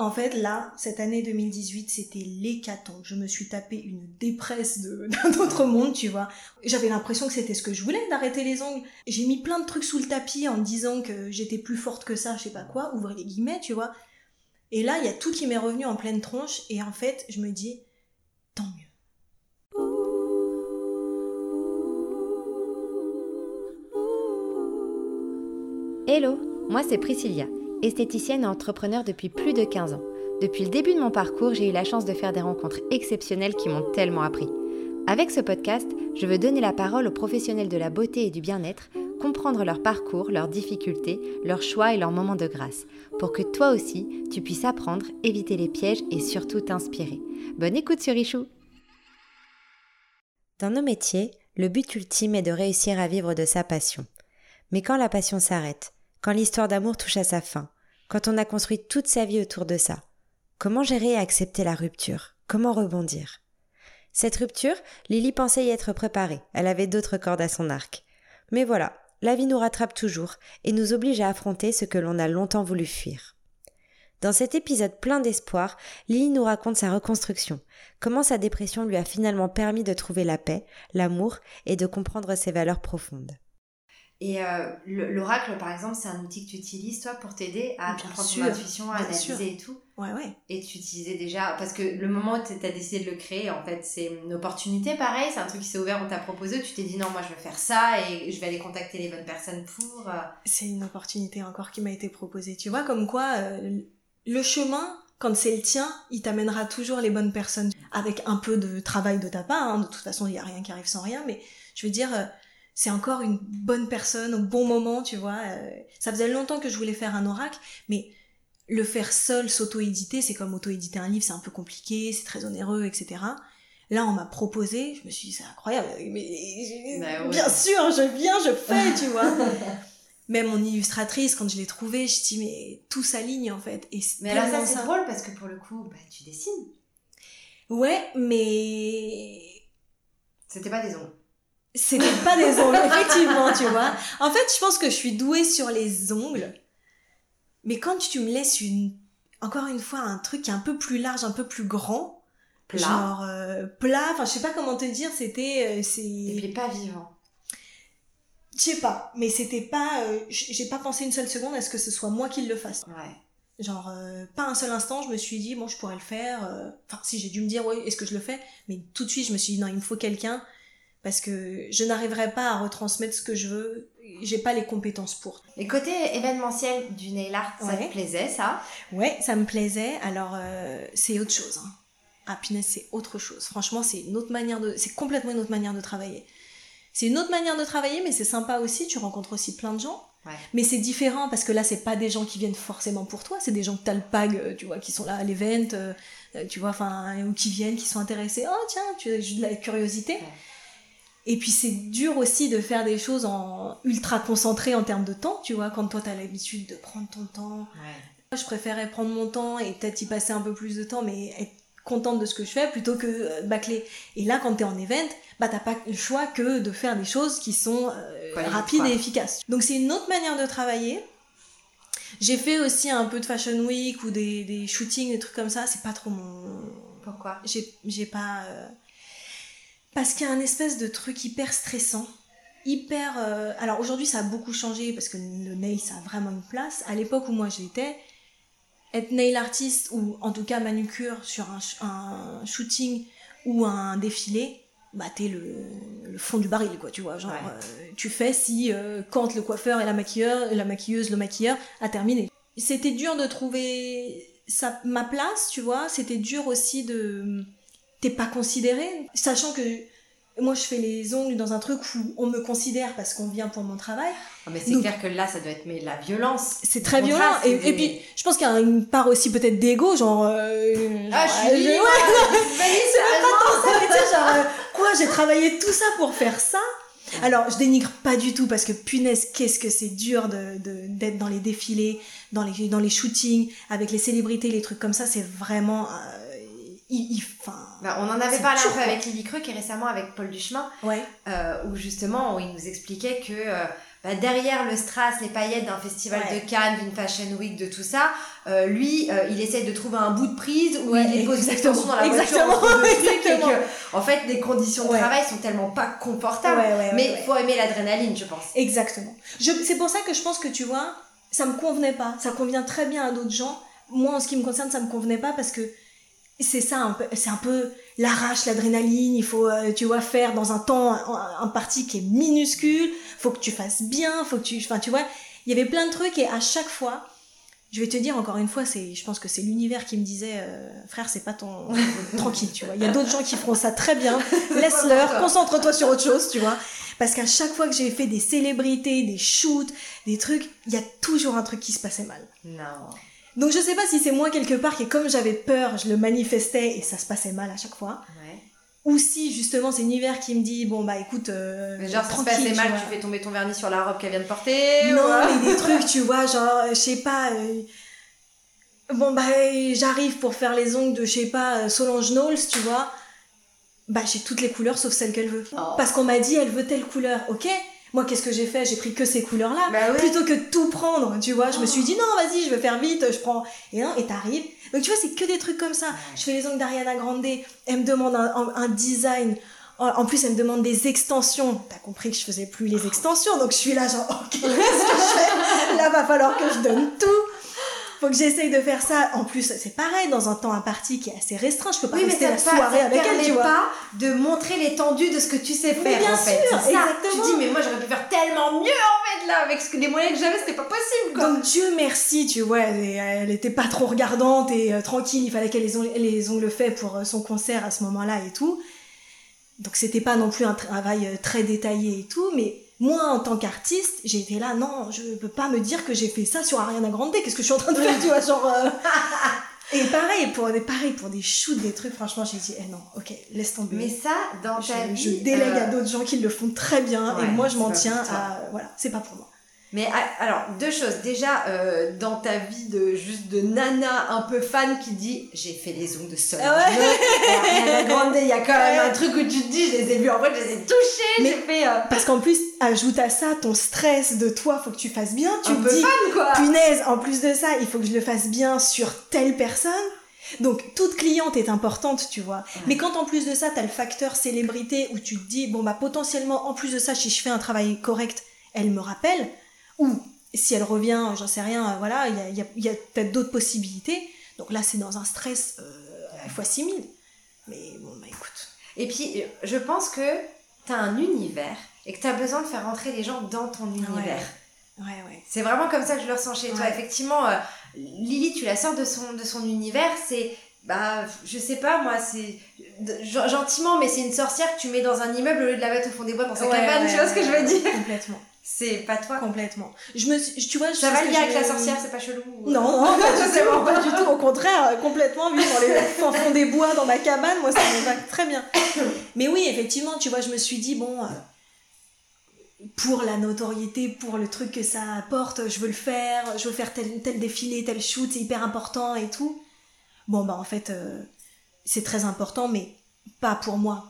En fait, là, cette année 2018, c'était l'hécatombe. Je me suis tapé une dépresse d'un autre monde, tu vois. J'avais l'impression que c'était ce que je voulais, d'arrêter les ongles. J'ai mis plein de trucs sous le tapis en me disant que j'étais plus forte que ça, je sais pas quoi, ouvrir les guillemets, tu vois. Et là, il y a tout qui m'est revenu en pleine tronche, et en fait, je me dis, tant mieux. Hello, moi c'est Priscilla, esthéticienne et entrepreneur depuis plus de 15 ans. Depuis le début de mon parcours, j'ai eu la chance de faire des rencontres exceptionnelles qui m'ont tellement appris. Avec ce podcast, je veux donner la parole aux professionnels de la beauté et du bien-être, comprendre leur parcours, leurs difficultés, leurs choix et leurs moments de grâce, pour que toi aussi, tu puisses apprendre, éviter les pièges et surtout t'inspirer. Bonne écoute sur Richou Dans nos métiers, le but ultime est de réussir à vivre de sa passion. Mais quand la passion s'arrête, quand l'histoire d'amour touche à sa fin, quand on a construit toute sa vie autour de ça, comment gérer et accepter la rupture? Comment rebondir? Cette rupture, Lily pensait y être préparée, elle avait d'autres cordes à son arc. Mais voilà, la vie nous rattrape toujours et nous oblige à affronter ce que l'on a longtemps voulu fuir. Dans cet épisode plein d'espoir, Lily nous raconte sa reconstruction, comment sa dépression lui a finalement permis de trouver la paix, l'amour et de comprendre ses valeurs profondes. Et euh, le- l'oracle, par exemple, c'est un outil que tu utilises, toi, pour t'aider à Bien comprendre sûr, ton intuition, à analyser sûr. et tout? Ouais, ouais. Et tu utilisais déjà, parce que le moment où tu as décidé de le créer, en fait, c'est une opportunité, pareil, c'est un truc qui s'est ouvert, on t'a proposé, tu t'es dit non, moi je vais faire ça et je vais aller contacter les bonnes personnes pour. euh, C'est une opportunité encore qui m'a été proposée. Tu vois, comme quoi, euh, le chemin, quand c'est le tien, il t'amènera toujours les bonnes personnes. Avec un peu de travail de ta part, hein. de toute façon, il n'y a rien qui arrive sans rien, mais je veux dire, euh, c'est encore une bonne personne au bon moment, tu vois. euh, ça faisait longtemps que je voulais faire un oracle, mais le faire seul, s'auto-éditer, c'est comme auto-éditer un livre, c'est un peu compliqué, c'est très onéreux, etc. Là, on m'a proposé, je me suis dit, c'est incroyable, mais Bah ouais. bien sûr, je viens, je fais, tu vois. Même mon illustratrice, quand je l'ai trouvée, je dis, mais tout s'aligne, en fait. Et Mais alors ça, c'est drôle parce que pour le coup, bah, tu dessines. Ouais, mais C'était pas des ongles. C'était pas des ongles, effectivement, tu vois. En fait, je pense que je suis douée sur les ongles. Mais quand tu me laisses une, encore une fois, un truc qui est un peu plus large, un peu plus grand, Plat. genre euh, plat, enfin, je sais pas comment te dire, c'était, euh, Et c'est, puis pas vivant. je sais pas, mais c'était pas, euh, j'ai pas pensé une seule seconde à ce que ce soit moi qui le fasse. Ouais. Genre, euh, pas un seul instant, je me suis dit, bon, je pourrais le faire. euh, Enfin, si j'ai dû me dire, oui, est-ce que je le fais? Mais tout de suite, je me suis dit, non, il me faut quelqu'un. Parce que je n'arriverai pas à retransmettre ce que je veux. J'ai pas les compétences pour. Et côté événementiel du nail art, ça Ouais. te plaisait, ça? Ouais, ça me plaisait. Alors, euh, c'est autre chose. Hein. Ah, punaise, c'est autre chose. Franchement, c'est une autre manière de. C'est complètement une autre manière de travailler. C'est une autre manière de travailler, mais c'est sympa aussi. Tu rencontres aussi plein de gens. Ouais. Mais c'est différent parce que là, c'est pas des gens qui viennent forcément pour toi. C'est des gens que t'as le pag, euh, tu vois, qui sont là à l'event, euh, euh, tu vois, enfin, ou qui viennent, qui sont intéressés. Oh, tiens, tu as juste de la curiosité? Ouais. Et puis c'est dur aussi de faire des choses en ultra concentré en termes de temps, tu vois, quand toi t'as l'habitude de prendre ton temps, Ouais. je préférais prendre mon temps et peut-être y passer un peu plus de temps, mais être contente de ce que je fais plutôt que euh, bâcler. Et là, quand t'es en event, bah t'as pas le choix que de faire des choses qui sont euh, rapides et efficaces. Donc c'est une autre manière de travailler. J'ai fait aussi un peu de fashion week ou des, des shootings, des trucs comme ça. C'est pas trop mon. Pourquoi? J'ai j'ai pas. euh, Parce qu'il y a un espèce de truc hyper stressant. Hyper. euh, Alors aujourd'hui, ça a beaucoup changé parce que le nail, ça a vraiment une place. À l'époque où moi j'étais, être nail artiste ou en tout cas manucure sur un, sh- un shooting ou un défilé, bah t'es le, le fond du baril, quoi, tu vois. Genre, Ouais. euh, tu fais si euh, quand le coiffeur et la maquilleur, la maquilleuse, le maquilleur a terminé. C'était dur de trouver sa, ma place, tu vois. C'était dur aussi de. T'es pas considéré, sachant que moi je fais les ongles dans un truc où on me considère parce qu'on vient pour mon travail. Ah, Mais c'est clair que là, ça doit être mais de la violence. C'est très violent. Et, puis, je pense qu'il y a une part aussi peut-être d'ego, genre. euh, Ah, je suis euh, ouais, Valise, c'est pas tant ça, genre, euh, quoi, j'ai travaillé tout ça pour faire ça. Alors, je dénigre pas du tout parce que punaise, qu'est-ce que c'est dur de, de- d'être dans les défilés, dans les, dans les shootings, avec les célébrités, les trucs comme ça, c'est vraiment euh, il, il- Bah, on en avait parlé un peu avec Lily Creux est récemment avec Paul Duchemin, ouais, euh, où justement où il nous expliquait que euh, bah, derrière le strass, les paillettes d'un festival Ouais. de Cannes, d'une fashion week, de tout ça, euh, lui, il essaye de trouver un bout de prise où Ouais, il dépose des exactement. dans la voiture Exactement, et exactement. que, en fait, les conditions de travail sont tellement pas confortables. Mais ouais. faut aimer l'adrénaline, je pense. Exactement. C'est pour ça que je pense que tu vois, ça me convenait pas. Ça convient très bien à d'autres gens. Moi, en ce qui me concerne, ça me convenait pas parce que c'est ça c'est un peu l'arrache, l'adrénaline. Il faut, euh, tu vois, faire dans un temps un, un parti qui est minuscule. Faut que tu fasses bien. Faut que tu, enfin, tu vois, il y avait plein de trucs et à chaque fois. Je vais te dire encore une fois, c'est, je pense que c'est l'univers qui me disait, euh, frère, c'est pas ton, tranquille, tu vois. Il y a d'autres gens qui feront ça très bien. Laisse-leur, concentre-toi sur autre chose, tu vois. Parce qu'à chaque fois que j'ai fait des célébrités, des shoots, des trucs, il y a toujours un truc qui se passait mal. Non. Donc je sais pas si c'est moi quelque part qui, comme j'avais peur, je le manifestais et ça se passait mal à chaque fois. Ouais. Ou si justement c'est l'univers qui me dit, bon bah écoute, euh, Mais genre, ça se passait tu mal, vois. tu fais tomber ton vernis sur la robe qu'elle vient de porter. Non, ou, euh, mais des trucs, tu vois, genre, je sais pas. euh, Bon, bah, j'arrive pour faire les ongles de, je sais pas, euh, Solange Knowles, tu vois. Bah, j'ai toutes les couleurs sauf celles qu'elle veut. Oh. Parce qu'on m'a dit, elle veut telle couleur. Ok, moi, qu'est-ce que j'ai fait? J'ai pris que ces couleurs-là. Bah. Plutôt que de tout prendre, tu vois. Je me suis dit, non, vas-y, je vais faire vite, je prends. Et non, et t'arrives. Donc, tu vois, c'est que des trucs comme ça. Je fais les ongles d'Ariana Grande, elle me demande un, un- un design. En en plus, elle me demande des extensions. T'as compris que je faisais plus les extensions, donc je suis là, genre, ok, qu'est-ce que je fais? Là, va falloir que je donne tout. Faut que j'essaye de faire ça. En plus, c'est pareil, dans un temps imparti qui est assez restreint. Je peux pas Oui, mais rester ça, la soirée avec elle, tu vois. pas de montrer l'étendue de ce que tu sais Mais faire, bien en fait. sûr, C'est ça. exactement. Tu dis, mais moi, j'aurais pu faire tellement mieux, en fait, là, avec ce que les moyens que j'avais, c'était pas possible, quoi. Donc Dieu merci, tu vois, elle, elle était pas trop regardante et euh, tranquille, il fallait qu'elle ait les ongles, les ongles faits pour euh, son concert à ce moment-là et tout. Donc c'était pas non plus un travail euh, très détaillé et tout, mais moi en tant qu'artiste, j'ai été là, non, je peux pas me dire que j'ai fait ça sur Ariana Grande, qu'est-ce que je suis en train de faire, tu vois, genre... euh, Et pareil pour, des, pareil pour des shoots, des trucs, franchement, j'ai dit, eh non, ok, laisse tomber. mais ça, dans ta je, vie. je délègue euh, à d'autres gens qui le font très bien ouais, et moi je m'en tiens à... Voilà, c'est pas pour moi. Mais ah, alors, deux choses. Déjà, euh, dans ta vie de juste de nana un peu fan qui dit j'ai fait les ongles de Solange Ah ouais. Knowles, Ariana Grande, il y a quand même Ouais. un truc où tu te dis je les ai vus en vrai, je les ai touchés, Mais- fait euh, Parce qu'en plus, ajoute à ça ton stress de toi, faut que tu fasses bien. Tu un te peu dis, fan quoi. punaise, en plus de ça, il faut que je le fasse bien sur telle personne. Donc, toute cliente est importante, tu vois. Mais quand en plus de ça, t'as le facteur célébrité où tu te dis, bon, bah, potentiellement, en plus de ça, si je fais un travail correct, elle me rappelle. Ou, si elle revient, j'en sais rien, euh, voilà, il y a, y a- il y a peut-être d'autres possibilités. Donc là, c'est dans un stress euh, fois 6000. Mais bon, bah, écoute. Et puis, euh, je pense que t'as un univers et que t'as besoin de faire rentrer les gens dans ton univers. Ouais, ouais. C'est vraiment comme ça que je le ressens chez toi. Effectivement, euh, Lily, tu la sors de son, de son univers, c'est. Bah, je sais pas, moi, c'est. Gentiment, mais c'est une sorcière que tu mets dans un immeuble au lieu de la mettre au fond des bois dans sa Ouais, cabane, ouais, tu vois ce que je veux dire? Complètement. C'est pas toi. Complètement. Je me suis- tu vois, je Ça va lien avec la sorcière, c'est pas chelou ou- Non, non, pas du tout, pas du tout. Au contraire, euh, complètement vivre dans les fonds des bois, dans ma cabane, moi ça me va très bien. Mais oui, effectivement, tu vois, je me suis dit bon, euh, pour la notoriété, pour le truc que ça apporte, je veux le faire, je veux faire tel tel défilé, tel shoot, c'est hyper important et tout. Bon bah en fait, euh, c'est très important, mais pas pour moi.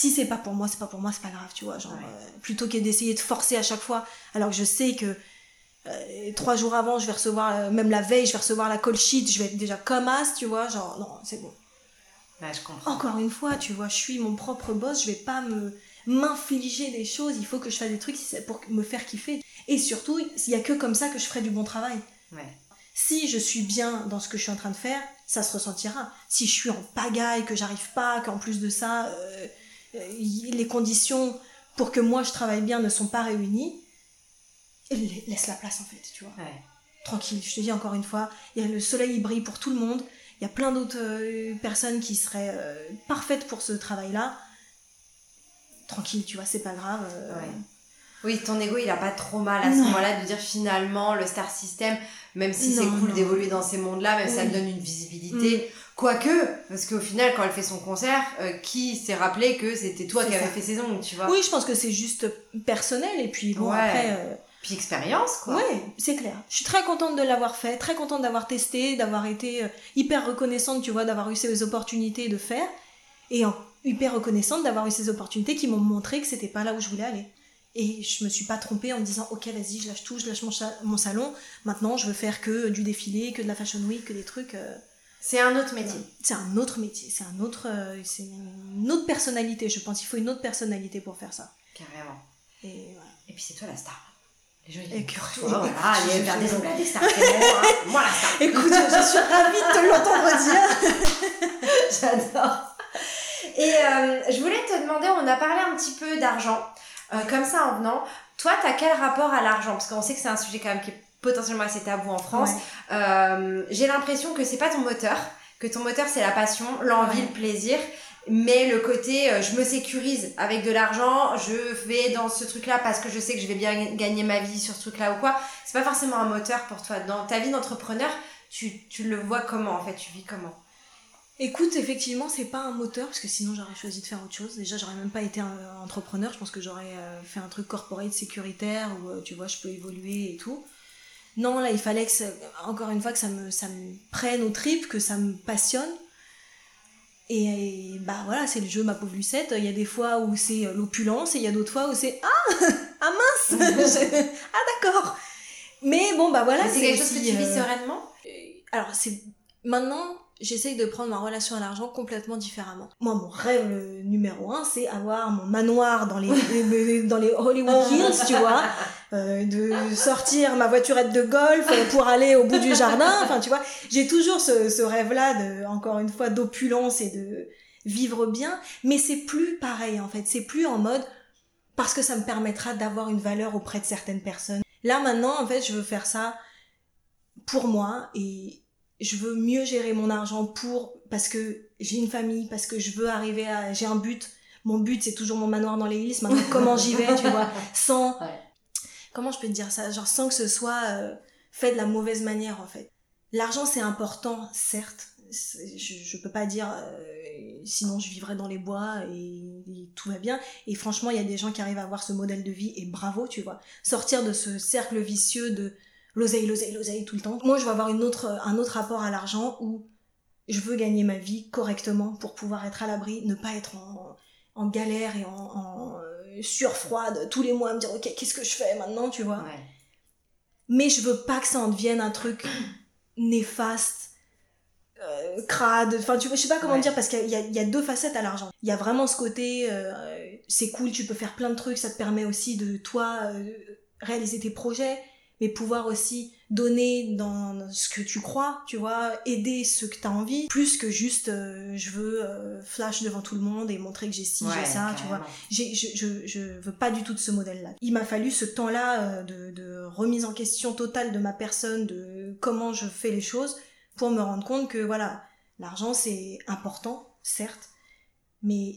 Si c'est pas pour moi, c'est pas pour moi, c'est pas grave, tu vois. Genre, Ouais. euh, plutôt que d'essayer de forcer à chaque fois, alors que je sais que euh, trois jours avant, je vais recevoir, euh, même la veille, je vais recevoir la call sheet, je vais être déjà comme as, tu vois. Genre, non, c'est bon. Ouais, je comprends. Encore une fois, tu vois, je suis mon propre boss, je vais pas me m'infliger des choses, il faut que je fasse des trucs pour me faire kiffer. Et surtout, il y a que comme ça que je ferai du bon travail. Ouais. Si je suis bien dans ce que je suis en train de faire, ça se ressentira. Si je suis en pagaille, que j'arrive pas, qu'en plus de ça, euh, les conditions pour que moi je travaille bien ne sont pas réunies, la- laisse la place en fait, tu vois. Ouais. Tranquille, je te dis encore une fois, il y a le soleil il brille pour tout le monde, il y a plein d'autres euh, personnes qui seraient euh, parfaites pour ce travail-là. Tranquille, tu vois, c'est pas grave. euh, Ouais. Oui, ton ego, il a pas trop mal à ce moment-là de dire finalement le star system, même si c'est cool d'évoluer dans ces mondes-là, même ça me donne une visibilité. Quoique, parce qu'au final, quand elle fait son concert, euh, qui s'est rappelé que c'était toi qui avais fait ses ongles, tu vois Oui, je pense que c'est juste personnel et puis bon Ouais. après euh, Puis expérience, quoi. Ouais, c'est clair. Je suis très contente de l'avoir fait, très contente d'avoir testé, d'avoir été euh, hyper reconnaissante, tu vois, d'avoir eu ces opportunités de faire. Et en- hyper reconnaissante d'avoir eu ces opportunités qui m'ont montré que c'était pas là où je voulais aller. Et je me suis pas trompée en me disant, ok, vas-y, je lâche tout, je lâche mon, salon. Maintenant, je veux faire que du défilé, que de la fashion week, que des trucs. euh, C'est un autre métier. c'est un autre métier, c'est un autre, euh, c'est une autre personnalité. Je pense qu'il faut une autre personnalité pour faire ça. Carrément. Et voilà. Et puis c'est toi la star. Les gens ils toi, voilà, allez faire des à des stars, moi la star. Écoute, je suis ravie de te l'entendre dire. J'adore. Et euh, je voulais te demander, on a parlé un petit peu d'argent, euh, comme ça en venant. Toi, t'as quel rapport à l'argent? Parce qu'on sait que c'est un sujet quand même qui est potentiellement assez tabou en France. Ouais. Euh, J'ai l'impression que c'est pas ton moteur, que ton moteur c'est la passion, l'envie, Ouais. le plaisir. Mais le côté, euh, je me sécurise avec de l'argent, je vais dans ce truc-là parce que je sais que je vais bien gagner ma vie sur ce truc-là ou quoi. C'est pas forcément un moteur pour toi. Dans ta vie d'entrepreneur, tu, tu le vois comment en fait? Tu vis comment? Écoute, effectivement, c'est pas un moteur parce que sinon j'aurais choisi de faire autre chose. Déjà, j'aurais même pas été un entrepreneur. Je pense que j'aurais euh, fait un truc corporate sécuritaire où euh, tu vois, je peux évoluer et tout. Non, là, il fallait que, ça- encore une fois, que ça me, ça me prenne aux tripes, que ça me passionne. Et, bah voilà, c'est le jeu ma pauvre Lucette. Il y a des fois où c'est euh, l'opulence et il y a d'autres fois où c'est ah ah mince ah d'accord. Mais bon bah voilà. C'est quelque chose que tu vis euh, sereinement? alors, c'est maintenant, j'essaye de prendre ma relation à l'argent complètement différemment. Moi, mon rêve numéro un, c'est avoir mon manoir dans les, les- dans les Hollywood Hills, tu vois, euh, de sortir ma voiturette de golf pour aller au bout du jardin. Enfin, tu vois, j'ai toujours ce, ce rêve-là, de, encore une fois, d'opulence et de vivre bien. Mais c'est plus pareil, en fait. C'est plus en mode parce que ça me permettra d'avoir une valeur auprès de certaines personnes. Là, maintenant, en fait, je veux faire ça pour moi et je veux mieux gérer mon argent pour parce que j'ai une famille parce que je veux arriver à j'ai un but. Mon but c'est toujours mon manoir dans les Hills maintenant comment j'y vais tu vois sans Ouais. comment je peux te dire ça? Genre sans que ce soit euh, fait de la mauvaise manière en fait. L'argent c'est important certes. Je, je peux pas dire euh, sinon je vivrais dans les bois et, et tout va bien. Et franchement il y a des gens qui arrivent à avoir ce modèle de vie et bravo tu vois. Sortir de ce cercle vicieux de l'oseille, l'oseille, l'oseille tout le temps. Moi, je veux avoir une autre, un autre rapport à l'argent où je veux gagner ma vie correctement pour pouvoir être à l'abri, ne pas être en, en galère et en, en euh, surfroide tous les mois, me dire, ok, qu'est-ce que je fais maintenant, tu vois? Ouais. Mais je veux pas que ça en devienne un truc néfaste, euh, crade, enfin, tu vois, je sais pas comment Ouais. dire, parce qu'il y, y a deux facettes à l'argent. Il y a vraiment ce côté, euh, c'est cool, tu peux faire plein de trucs, ça te permet aussi de, toi, euh, réaliser tes projets, mais pouvoir aussi donner dans ce que tu crois, tu vois, aider ceux que tu as envie, plus que juste euh, je veux euh, flash devant tout le monde et montrer que j'ai ci, j'ai ça, tu vois. carrément. J'ai- je, je, je veux pas du tout de ce modèle-là. Il m'a fallu ce temps-là euh, de, de remise en question totale de ma personne, de comment je fais les choses, pour me rendre compte que voilà, l'argent c'est important, certes, mais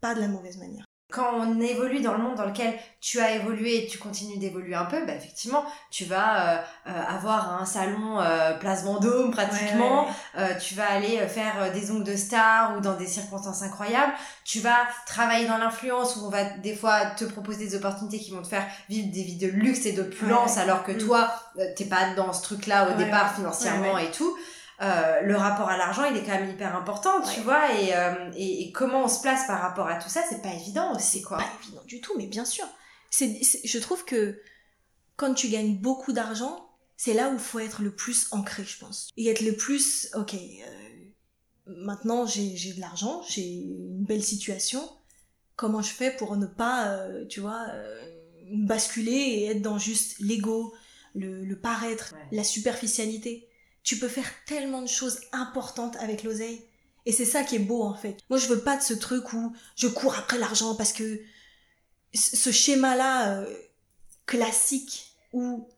pas de la mauvaise manière. Quand on évolue dans le monde dans lequel tu as évolué et tu continues d'évoluer un peu, bah effectivement, tu vas euh, euh, avoir un salon euh, place Vendôme pratiquement, Euh, tu vas aller faire des ongles de star ou dans des circonstances incroyables, tu vas travailler dans l'influence où on va des fois te proposer des opportunités qui vont te faire vivre des vies de luxe et d'opulence Ouais. alors que Mm. toi, t'es pas dans ce truc-là au départ financièrement et tout. Euh, le rapport à l'argent, il est quand même hyper important, tu Ouais. vois, et, euh, et, et comment on se place par rapport à tout ça, c'est pas évident aussi, quoi. Pas évident du tout, mais bien sûr. C'est, c'est- je trouve que quand tu gagnes beaucoup d'argent, c'est là où il faut être le plus ancré, je pense. Et être le plus, ok, euh, maintenant j'ai, j'ai de l'argent, j'ai une belle situation, comment je fais pour ne pas, euh, tu vois, euh, basculer et être dans juste l'ego, le, le paraître, Ouais. la superficialité? Tu peux faire tellement de choses importantes avec l'oseille. Et c'est ça qui est beau en fait. Moi je veux pas de ce truc où je cours après l'argent parce que ce schéma-là euh, classique où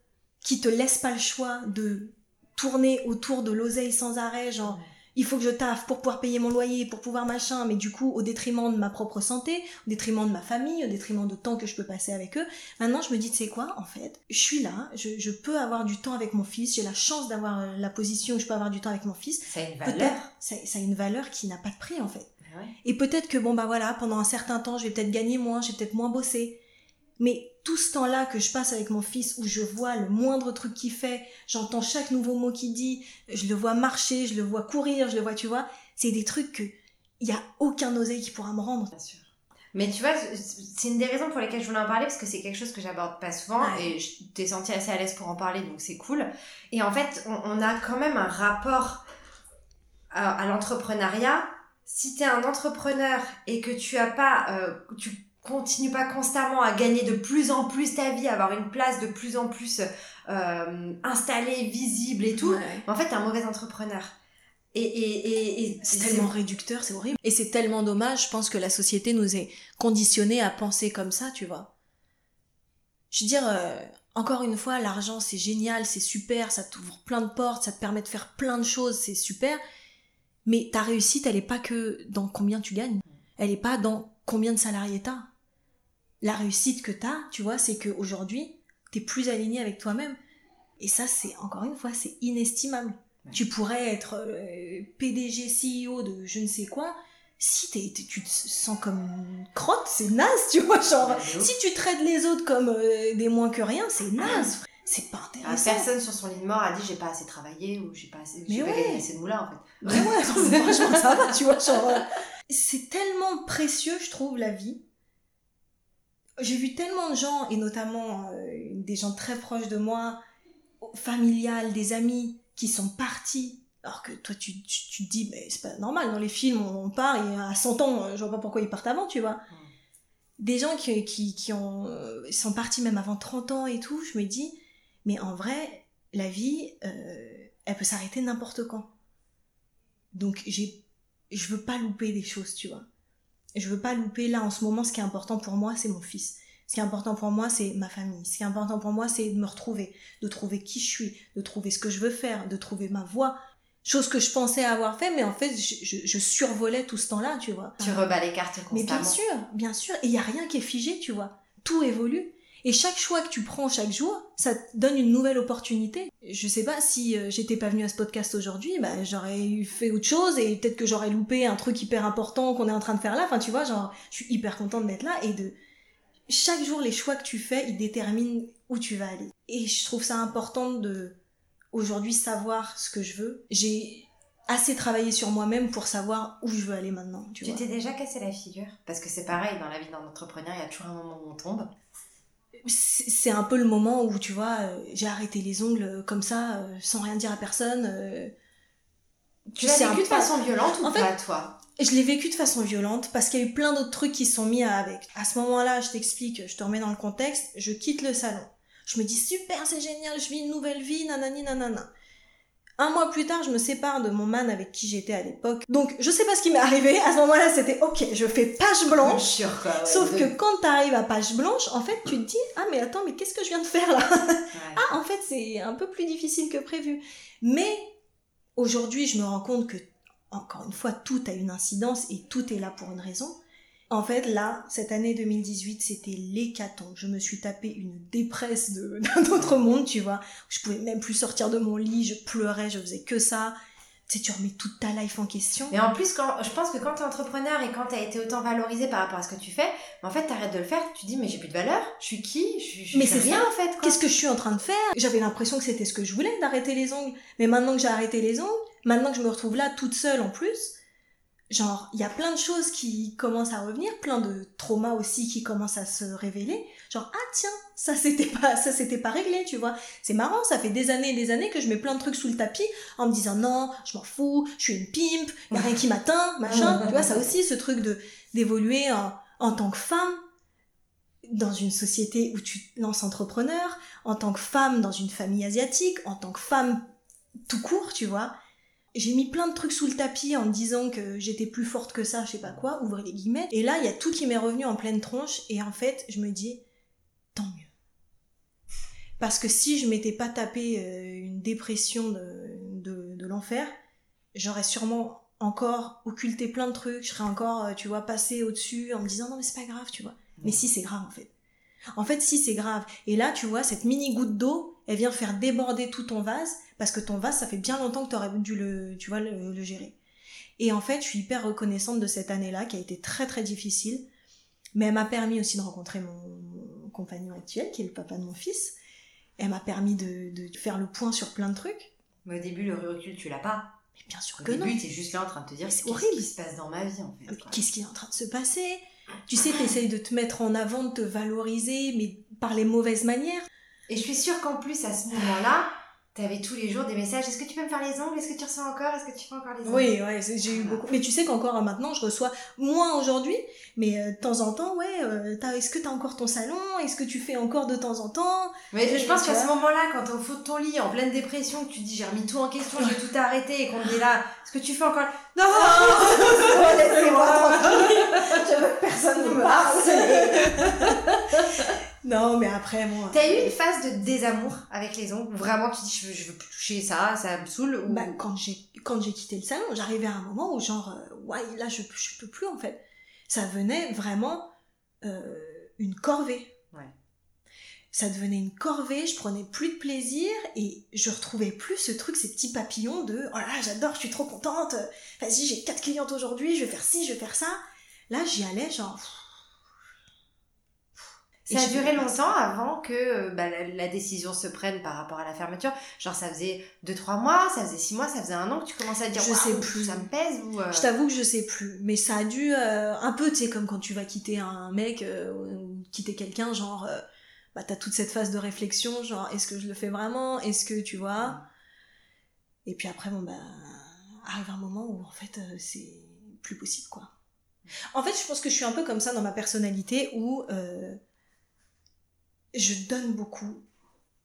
qui te laisse pas le choix de tourner autour de l'oseille sans arrêt, genre. Il faut que je taffe pour pouvoir payer mon loyer, pour pouvoir machin, mais du coup au détriment de ma propre santé, au détriment de ma famille, au détriment de temps que je peux passer avec eux. Maintenant je me dis tu sais quoi en fait, je suis là, je, je peux avoir du temps avec mon fils, j'ai la chance d'avoir euh, la position où je peux avoir du temps avec mon fils. Ça a une valeur. Ça, ça a une valeur qui n'a pas de prix en fait. Ouais. Et peut-être que bon bah voilà, pendant un certain temps, je vais peut-être gagner moins, je vais peut-être moins bosser. Mais tout ce temps-là que je passe avec mon fils, où je vois le moindre truc qu'il fait, j'entends chaque nouveau mot qu'il dit, je le vois marcher, je le vois courir, je le vois, tu vois, c'est des trucs que il y a aucun oseille qui pourra me rendre. Bien sûr. Mais tu vois, c'est une des raisons pour lesquelles je voulais en parler, parce que c'est quelque chose que j'aborde pas souvent, et je t'ai senti assez à l'aise pour en parler, donc c'est cool. Et en fait, on, a quand même un rapport à, l'entrepreneuriat. Si tu es un entrepreneur et que tu as pas, euh, tu continues pas constamment à gagner de plus en plus ta vie, avoir une place de plus en plus euh, installée, visible et tout, en fait, tu es un mauvais entrepreneur. Et, et, et, c'est tellement réducteur, c'est horrible. Et c'est tellement dommage, je pense que la société nous est conditionnée à penser comme ça, tu vois. Je veux dire, euh, encore une fois, l'argent c'est génial, c'est super, ça t'ouvre plein de portes, ça te permet de faire plein de choses, c'est super. Mais ta réussite, elle est pas que dans combien tu gagnes. Elle est pas dans combien de salariés t'as. La réussite que t'as, tu vois, c'est qu'aujourd'hui, t'es plus aligné avec toi-même. Et ça, c'est, encore une fois, c'est inestimable. Tu pourrais être euh, PDG, CEO de je ne sais quoi. Si tu te sens comme une crotte, c'est naze, tu vois. Genre, si tu traites les autres comme euh, des moins que rien, c'est naze. C'est pas ah, intéressant. Personne sur son lit de mort a dit j'ai pas assez travaillé ou j'ai pas assez, j'ai pas gagné assez de moulin en fait. Mais ouais, franchement ça va, tu vois. Genre, euh, c'est tellement précieux, je trouve, la vie. J'ai vu tellement de gens, et notamment des gens très proches de moi, familiales, des amis, qui sont partis. Alors que toi tu, tu, te dis mais c'est pas normal dans les films on, part et à 100 ans je vois pas pourquoi ils partent avant tu vois. Des gens qui, qui, qui ont euh, sont partis même avant 30 ans et tout je me dis mais en vrai la vie euh, elle peut s'arrêter n'importe quand. Donc j'ai je veux pas louper des choses tu vois je veux pas louper là en ce moment ce qui est important pour moi c'est mon fils ce qui est important pour moi, c'est ma famille. Ce qui est important pour moi, c'est de me retrouver, de trouver qui je suis, de trouver ce que je veux faire, de trouver ma voie. Chose que je pensais avoir fait, mais en fait, je, survolais tout ce temps-là, tu vois. Tu rebats les cartes constamment. Mais bien sûr, bien sûr. Et il y a rien qui est figé, tu vois. Tout évolue. Et chaque choix que tu prends chaque jour, ça te donne une nouvelle opportunité. Je sais pas si euh, j'étais pas venue à ce podcast aujourd'hui, bah, j'aurais fait autre chose et peut-être que j'aurais loupé un truc hyper important qu'on est en train de faire là. Enfin, tu vois, genre, je suis hyper contente d'être là et de, chaque jour, les choix que tu fais, ils déterminent où tu vas aller. Et je trouve ça important de, aujourd'hui, savoir ce que je veux. J'ai assez travaillé sur moi-même pour savoir où je veux aller maintenant. Tu t'es déjà cassé la figure? Parce que c'est pareil, dans la vie d'un entrepreneur, il y a toujours un moment où on tombe. C'est un peu le moment où, tu vois, euh, j'ai arrêté les ongles euh, comme ça, euh, sans rien dire à personne. Tu l'as vécu de façon violente ou pas, toi? je l'ai vécu de façon violente parce qu'il y a eu plein d'autres trucs qui sont mis avec. À ce moment-là, je t'explique, je te remets dans le contexte, je quitte le salon. Je me dis super, c'est génial, je vis une nouvelle vie, nanani nanana. Un mois plus tard, je me sépare de mon man avec qui j'étais à l'époque. Donc, je sais pas ce qui m'est arrivé. À ce moment-là, c'était ok, je fais page blanche. Sauf que quand t'arrives à page blanche, en fait, tu te dis ah mais attends, mais qu'est-ce que je viens de faire là? Ah, en fait, c'est un peu plus difficile que prévu. Mais aujourd'hui, je me rends compte que encore une fois, tout a une incidence et tout est là pour une raison. En fait, là, cette année 2018, c'était l'hécatombe. Je me suis tapé une dépresse d'un autre monde, tu vois. Je pouvais même plus sortir de mon lit, je pleurais, je faisais que ça. Tu sais, tu remets toute ta life en question. Mais en plus, quand, je pense que quand tu es entrepreneur et quand tu as été autant valorisé par rapport à ce que tu fais, en fait, tu arrêtes de le faire, tu dis, mais j'ai plus de valeur, je suis qui? Je, Mais c'est rien en fait. Qu'est-ce que je suis en train de faire? J'avais l'impression que c'était ce que je voulais, d'arrêter les ongles. Mais maintenant que j'ai arrêté les ongles, Maintenant que je me retrouve là toute seule en plus, genre il y a plein de choses qui commencent à revenir, plein de traumas aussi qui commencent à se révéler. Genre ah tiens, ça c'était pas ça c'était pas réglé, tu vois. C'est marrant, ça fait des années et des années que je mets plein de trucs sous le tapis en me disant non, je m'en fous, je suis une pimp, y a rien qui m'atteint, machin. tu vois, ça aussi ce truc de d'évoluer en, en tant que femme dans une société où tu lances entrepreneur, en tant que femme dans une famille asiatique, en tant que femme tout court, tu vois j'ai mis plein de trucs sous le tapis en me disant que j'étais plus forte que ça, je sais pas quoi, ouvrez les guillemets. Et là, il y a tout qui m'est revenu en pleine tronche, et en fait, je me dis, tant mieux. Parce que si je m'étais pas tapé euh, une dépression de, de, de l'enfer, j'aurais sûrement encore occulté plein de trucs, je serais encore, euh, tu vois, passé au-dessus en me disant non mais c'est pas grave, tu vois. Mais si c'est grave en fait. En fait, si c'est grave. Et là, tu vois, cette mini goutte d'eau, elle vient faire déborder tout ton vase parce que ton vase, ça fait bien longtemps que tu aurais dû le, tu vois, le, gérer. Et en fait, je suis hyper reconnaissante de cette année-là qui a été très très difficile, mais elle m'a permis aussi de rencontrer mon, compagnon actuel, qui est le papa de mon fils. Elle m'a permis de, de faire le point sur plein de trucs. Mais au début, le recul, tu l'as pas. Mais bien sûr Au que non. début, t'es juste là en train de te dire C'est qu'est-ce qui se passe dans ma vie en fait. Qu'est-ce qui est en train de se passer? Tu sais, t'essayes de te mettre en avant, de te valoriser, mais par les mauvaises manières. Et je suis sûre qu'en plus, à ce moment-là, t'avais tous les jours des messages Est-ce que tu peux me faire les ongles Est-ce que tu ressens encore Est-ce que tu fais encore les ongles? Oui, ouais, j'ai eu beaucoup. Mais tu sais qu'encore euh, maintenant, je reçois moins aujourd'hui, mais euh, de temps en temps, ouais. euh, Est-ce que t'as encore ton salon? Est-ce que tu fais encore de temps en temps? Mais je pense qu'à ce moment-là, quand t'es au fond de ton lit, en pleine dépression, que tu te dis j'ai remis tout en question, j'ai tout arrêté et qu'on te dit là, est-ce que tu fais encore? Non! Laissez-moi tranquille. Je veux non, mais après, moi. T'as eu une phase de désamour avec les ongles? Vraiment tu dis je veux, je veux plus toucher ça, ça me saoule ou... Bah, quand j'ai quand j'ai quitté le salon, j'arrivais à un moment où genre euh, ouais là je je peux plus en fait. Ça venait vraiment euh, une corvée. Ouais. Ça devenait une corvée, je prenais plus de plaisir et je retrouvais plus ce truc, ces petits papillons de oh là là, j'adore, je suis trop contente. Vas-y, j'ai quatre clientes aujourd'hui, je vais faire ci, je vais faire ça. Là, j'y allais genre Ça a duré longtemps avant que euh, bah, la, la décision se prenne par rapport à la fermeture. Genre ça faisait 2-3 mois, ça faisait 6 mois, ça faisait un an que tu commençais à dire Je Waouh, sais plus. ça me pèse ou... euh, Je t'avoue que je sais plus, mais ça a dû euh, un peu, tu sais, comme quand tu vas quitter un mec euh, ou quitter quelqu'un, genre, bah t'as toute cette phase de réflexion, genre, est-ce que je le fais vraiment, est-ce que tu vois, et puis après, bon bah, arrive un moment où en fait c'est plus possible, quoi. En fait, je pense que je suis un peu comme ça dans ma personnalité où je donne beaucoup,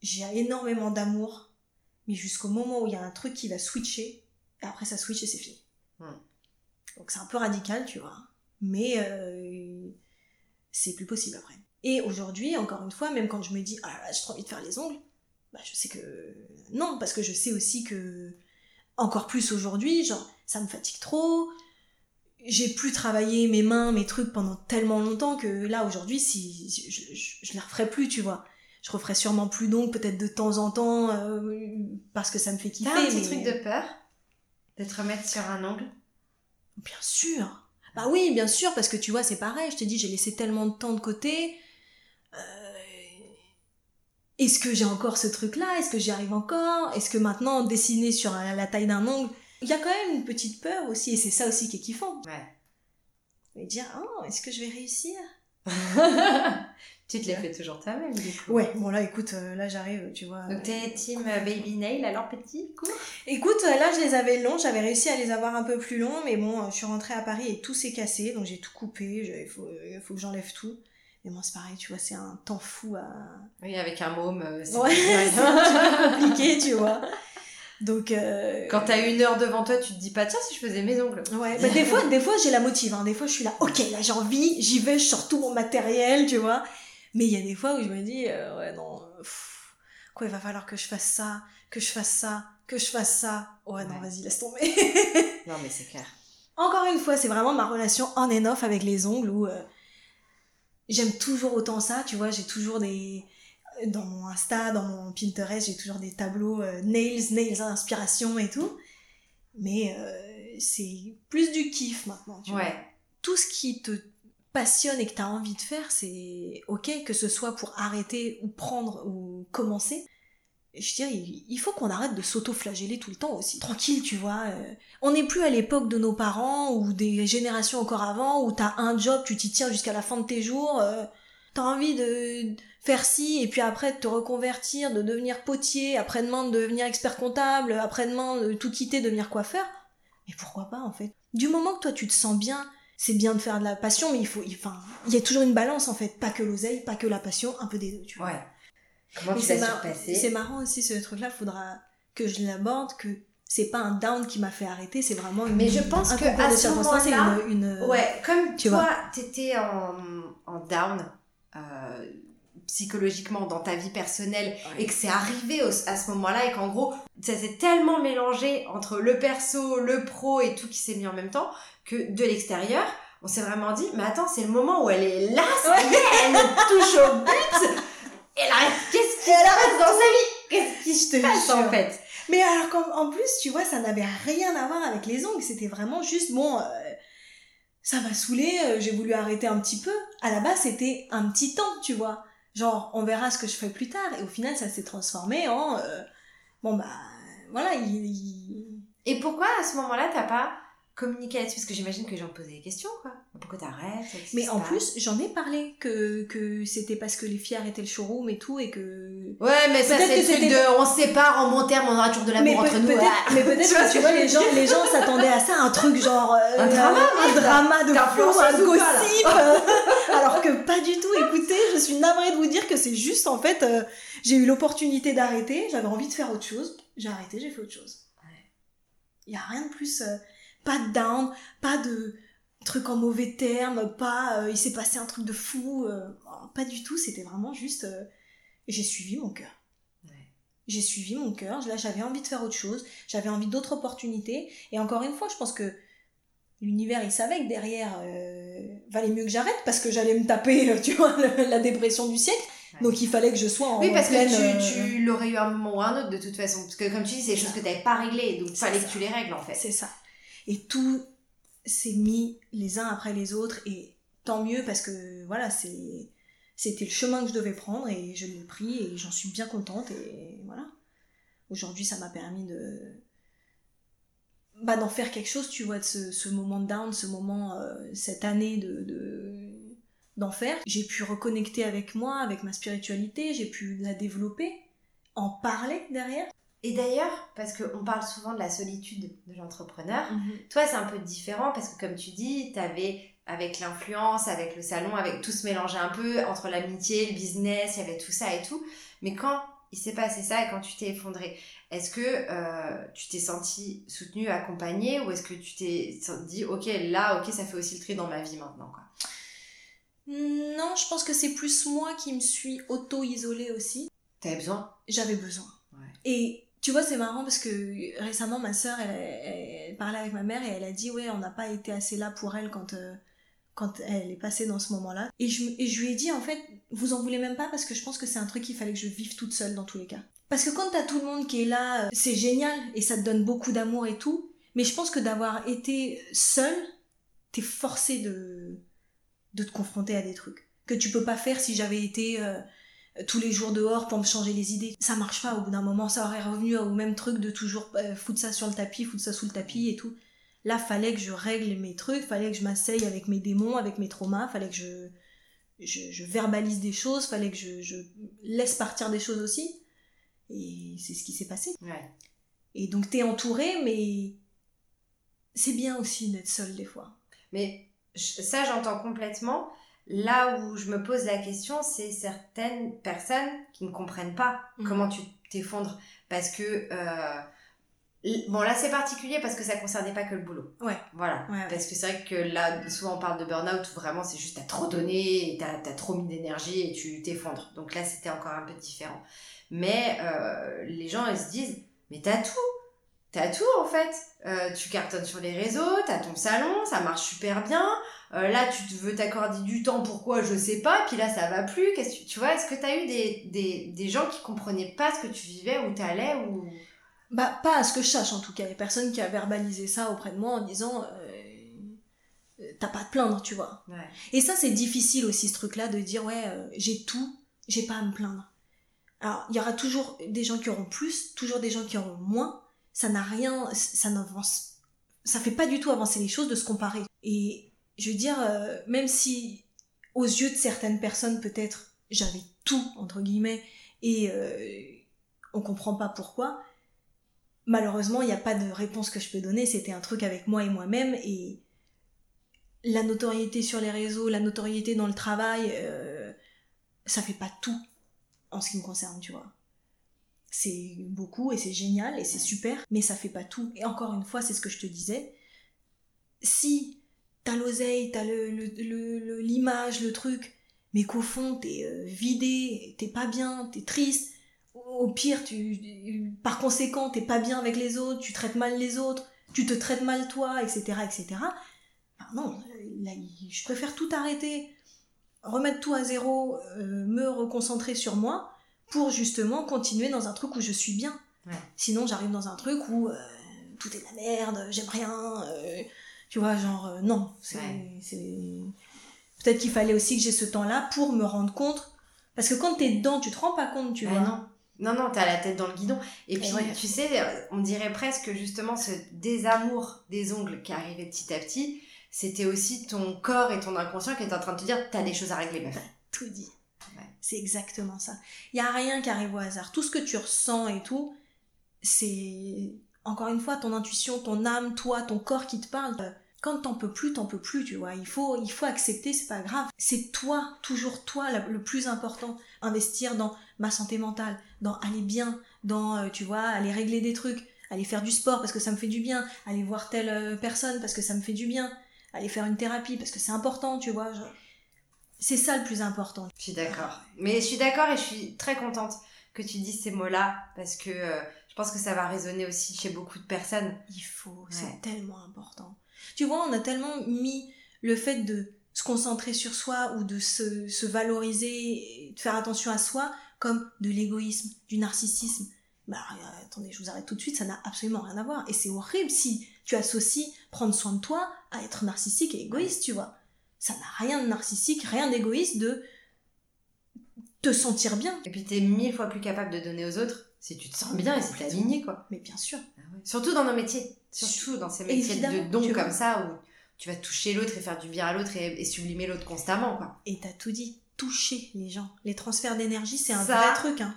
j'ai énormément d'amour, mais jusqu'au moment où il y a un truc qui va switcher, et après ça switch et c'est fini. Donc c'est un peu radical, tu vois. Mais euh, c'est plus possible après. Et aujourd'hui, encore une fois, même quand je me dis ah là là, j'ai trop envie de faire les ongles, bah je sais que non, parce que je sais aussi que encore plus aujourd'hui, genre ça me fatigue trop. J'ai plus travaillé mes mains, mes trucs pendant tellement longtemps que là aujourd'hui, si je, je, je- les referais plus, tu vois. Je referais sûrement plus d'ongles, peut-être de temps en temps, euh, parce que ça me fait kiffer. T'as un petit mais- truc de peur de te remettre sur un ongle? Bien sûr. Bah oui, bien sûr, parce que tu vois, c'est pareil. Je te dis, j'ai laissé tellement de temps de côté. Euh, Est-ce que j'ai encore ce truc-là? Est-ce que j'y arrive encore? Est-ce que maintenant, dessiner sur la, la taille d'un ongle, il y a quand même une petite peur aussi, et c'est ça aussi qui est kiffant. Ouais. Et dire, oh, est-ce que je vais réussir? Tu te l'as fait toujours toi-même du coup. Ouais, bon là, écoute, euh, là j'arrive, tu vois. Donc t'es team baby nail alors petit coup Écoute, euh, là je les avais longs, j'avais réussi à les avoir un peu plus longs, mais bon, euh, je suis rentrée à Paris et tout s'est cassé, donc j'ai tout coupé, il faut, faut que j'enlève tout. Mais moi c'est pareil, tu vois, c'est un temps fou à... Oui, avec un môme. c'est- Ouais, compliqué, tu vois. Donc... euh, Quand t'as une heure devant toi, tu te dis pas tiens si je faisais mes ongles. Ouais, bah, des fois, des fois j'ai la motive, hein. des fois je suis là, ok, là j'ai envie, j'y vais, je sors tout mon matériel, tu vois. Mais il y a des fois où je me dis, euh, ouais non, pff, quoi, il va falloir que je fasse ça, que je fasse ça, que je fasse ça. Ouais, non, vas-y, laisse tomber. Non mais c'est clair. Encore une fois, c'est vraiment ma relation on and off avec les ongles où euh, j'aime toujours autant ça, tu vois, j'ai toujours des dans mon Insta, dans mon Pinterest, j'ai toujours des tableaux euh, nails, nails inspiration et tout. Mais euh, c'est plus du kiff maintenant, tu vois. Ouais. Tout ce qui te passionne et que tu as envie de faire, c'est OK que ce soit pour arrêter ou prendre ou commencer. Je dirais, il il faut qu'on arrête de s'auto-flageller tout le temps aussi. Tranquille, tu vois. euh, on n'est plus à l'époque de nos parents ou des générations encore avant où t'as un job, tu t'y tiens jusqu'à la fin de tes jours. euh, t'as envie de faire ci et puis après de te reconvertir, de devenir potier, après-demain de devenir expert comptable, après-demain de tout quitter, devenir coiffeur. Mais pourquoi pas en fait? Du moment que toi tu te sens bien, c'est bien de faire de la passion, mais il faut, il- enfin, il y a toujours une balance en fait, pas que l'oseille, pas que la passion, un peu des deux, tu vois. Ouais. Comment Mais tu c'est mar- c'est marrant aussi ce truc-là, faudra que je l'aborde, que c'est pas un down qui m'a fait arrêter, c'est vraiment une, Mais je pense un que à ce moment-là, une, une- Ouais, comme tu toi, t'étais en, en down euh, psychologiquement dans ta vie personnelle Ouais. et que c'est arrivé au- à ce moment-là et qu'en gros, ça s'est tellement mélangé entre le perso, le pro et tout qui s'est mis en même temps que de l'extérieur, on s'est vraiment dit, mais attends, c'est le moment où elle est là, est, elle touche au but Elle arrête, qu'est-ce qui passe dans sa vie? Qu'est-ce qui Je te se passe en fait? Mais alors qu'en en plus, tu vois, ça n'avait rien à voir avec les ongles, c'était vraiment juste, bon, euh, ça m'a saoulé, euh, j'ai voulu arrêter un petit peu. À la base, c'était un petit temps, tu vois. Genre on verra ce que je fais plus tard. Et au final ça s'est transformé en euh, bon bah voilà il, et pourquoi à ce moment-là t'as pas communiquer là-dessus Parce que j'imagine que les gens posaient des questions, quoi. Pourquoi t'arrêtes Mais en plus, j'en ai parlé que, que c'était parce que les filles arrêtaient le showroom et tout et que. Ouais, mais ça, c'est le truc de on se sépare en bon terme, on aura toujours de l'amour entre nous. Mais peut-être que tu vois, les gens, les gens s'attendaient à ça, un truc genre. Euh, un drama, un, drama de fou, un gossip. alors que pas du tout. Écoutez, je suis navrée de vous dire que c'est juste en fait, euh, j'ai eu l'opportunité d'arrêter, j'avais envie de faire autre chose, j'ai arrêté, j'ai fait autre chose. Il y a rien de plus. Euh, pas de down, pas de truc en mauvais termes, pas euh, il s'est passé un truc de fou, euh, pas du tout, c'était vraiment juste euh, j'ai suivi mon cœur. J'ai suivi mon cœur, là j'avais envie de faire autre chose, j'avais envie d'autres opportunités, et encore une fois, je pense que l'univers il savait que derrière valait mieux que j'arrête parce que j'allais me taper, tu vois, la dépression du siècle. Donc il fallait que je sois en Oui, parce que tu, l'aurais eu un moment ou un autre de toute façon. Parce que comme tu dis, c'est des choses que tu n'avais pas réglées. Donc il fallait que tu les règles en fait. C'est ça. Et tout s'est mis les uns après les autres et tant mieux parce que voilà, c'est c'était le chemin que je devais prendre et je l'ai pris et j'en suis bien contente et voilà. Aujourd'hui, ça m'a permis de bah, d'en faire quelque chose, tu vois, de ce, moment de down, ce moment, euh, cette année de d'en faire. J'ai pu reconnecter avec moi, avec ma spiritualité, j'ai pu la développer, en parler derrière. Et d'ailleurs, parce qu'on parle souvent de la solitude de l'entrepreneur, mhm. toi c'est un peu différent parce que comme tu dis, tu avais avec l'influence, avec le salon, avec tout se mélanger un peu entre l'amitié, le business, il y avait tout ça et tout. Mais quand il s'est passé ça et quand tu t'es effondré, est-ce que euh, tu t'es senti soutenu, accompagné ou est-ce que tu t'es dit ok là ok ça fait aussi le tri dans ma vie maintenant quoi? Non, je pense que c'est plus moi qui me suis auto-isolée aussi. T'avais besoin? J'avais besoin. Et tu vois, c'est marrant parce que récemment, ma sœur, elle, parlait avec ma mère et elle a dit, ouais, on n'a pas été assez là pour elle quand, euh, quand elle est passée dans ce moment-là. Et je, lui ai dit, en fait, vous en voulez même pas parce que je pense que c'est un truc qu'il fallait que je vive toute seule dans tous les cas. Parce que quand t'as tout le monde qui est là, euh, c'est génial et ça te donne beaucoup d'amour et tout. Mais je pense que d'avoir été seule, t'es forcé de, de te confronter à des trucs que tu peux pas faire si j'avais été euh, tous les jours dehors pour me changer les idées. Ça marche pas au bout d'un moment, ça aurait revenu au même truc de toujours euh, foutre ça sur le tapis, foutre ça sous le tapis et tout. Là, fallait que je règle mes trucs, fallait que je m'asseye avec mes démons, avec mes traumas, fallait que je, je, verbalise des choses, fallait que je, laisse partir des choses aussi. Et c'est ce qui s'est passé. Et donc t'es entouré, mais c'est bien aussi d'être seul des fois. Mais ça, j'entends complètement. Là où je me pose la question, c'est certaines personnes qui ne comprennent pas mhm. comment tu t'effondres. Parce que, euh, bon là c'est particulier parce que ça concernait pas que le boulot. Ouais. Voilà. Parce que c'est vrai que là, souvent on parle de burn-out où vraiment c'est juste t'as trop donné, t'as as trop mis d'énergie et tu t'effondres. Donc là c'était encore un peu différent. Mais euh, les gens ils se disent, mais t'as tout t'as tout en fait. Euh, tu cartonnes sur les réseaux, t'as ton salon, ça marche super bien. Euh, là, tu veux t'accorder du temps, pourquoi Je sais pas. Puis là, ça va plus. Qu'est-ce que tu vois Est-ce que t'as eu des, des, des, gens qui comprenaient pas ce que tu vivais, où t'allais ou? Bah, pas à ce que je sache en tout cas. Il y a personne qui a verbalisé ça auprès de moi en disant. Euh, t'as pas à te plaindre, tu vois. Et ça, c'est difficile aussi, ce truc-là, de dire, ouais, j'ai tout, j'ai pas à me plaindre. Alors, il y aura toujours des gens qui auront plus, toujours des gens qui auront moins, ça n'a rien, ça n'avance, ça fait pas du tout avancer les choses de se comparer. Et je veux dire, euh, même si aux yeux de certaines personnes peut-être j'avais tout entre guillemets et euh, on comprend pas pourquoi, malheureusement il n'y a pas de réponse que je peux donner. C'était un truc avec moi et moi-même et la notoriété sur les réseaux, la notoriété dans le travail, euh, ça fait pas tout en ce qui me concerne, tu vois c'est beaucoup et c'est génial et c'est super, mais ça fait pas tout. Et encore une fois, c'est ce que je te disais. Si t'as l'oseille, t'as le, l'image, le, truc, mais qu'au fond t'es euh, vidé, t'es pas bien, t'es triste, au pire, tu, par conséquent, t'es pas bien avec les autres, tu traites mal les autres, tu te traites mal toi, etc., etc. non, je préfère tout arrêter, remettre tout à zéro, euh, me reconcentrer sur moi, pour justement continuer dans un truc où je suis bien. Sinon, j'arrive dans un truc où euh, tout est de la merde, j'aime rien, euh, tu vois, genre, euh, non. C'est, Peut-être qu'il fallait aussi que j'ai ce temps-là pour me rendre compte Parce que quand t'es dedans, tu te rends pas compte, tu Bah vois. non. Non, non, t'as la tête dans le guidon. Et puis, ouais. tu sais, on dirait presque justement ce désamour des ongles qui arrivait petit à petit. C'était aussi ton corps et ton inconscient qui étaient en train de te dire t'as des choses à régler, meuf. Tout dit. Ouais. C'est exactement ça. Il y a rien qui arrive au hasard. Tout ce que tu ressens et tout, c'est encore une fois ton intuition, ton âme, toi, ton corps qui te parle. Euh, Quand t'en peux plus, t'en peux plus, tu vois. Il faut, il faut accepter, c'est pas grave. C'est toi, toujours toi, le plus important. Investir dans ma santé mentale, dans aller bien, dans, euh, tu vois, aller régler des trucs, aller faire du sport parce que ça me fait du bien, aller voir telle euh, personne parce que ça me fait du bien, aller faire une thérapie parce que c'est important, tu vois. C'est ça le plus important. Je suis d'accord. Mais je suis d'accord et je suis très contente que tu dises ces mots-là parce que pense que ça va résonner aussi chez beaucoup de personnes. Il faut, Ouais. c'est tellement important. Tu vois, on a tellement mis le fait de se concentrer sur soi ou de se, se valoriser, de faire attention à soi, comme de l'égoïsme, du narcissisme. Bah euh, attendez, je vous arrête tout de suite, ça n'a absolument rien à voir. Et c'est horrible si tu associes prendre soin de toi à être narcissique et égoïste, tu vois. Ça n'a rien de narcissique, rien d'égoïste de te sentir bien. Et puis t'es mille fois plus capable de donner aux autres si tu te sens bien et si t'es aligné, quoi. Mais bien sûr. Surtout dans nos métiers. Surtout dans ces métiers Évidemment, de dons comme ça où tu vas toucher l'autre et faire du bien à l'autre et, et sublimer l'autre constamment, quoi. Et t'as tout dit. Toucher les gens. Les transferts d'énergie, c'est un Ça. vrai truc, hein.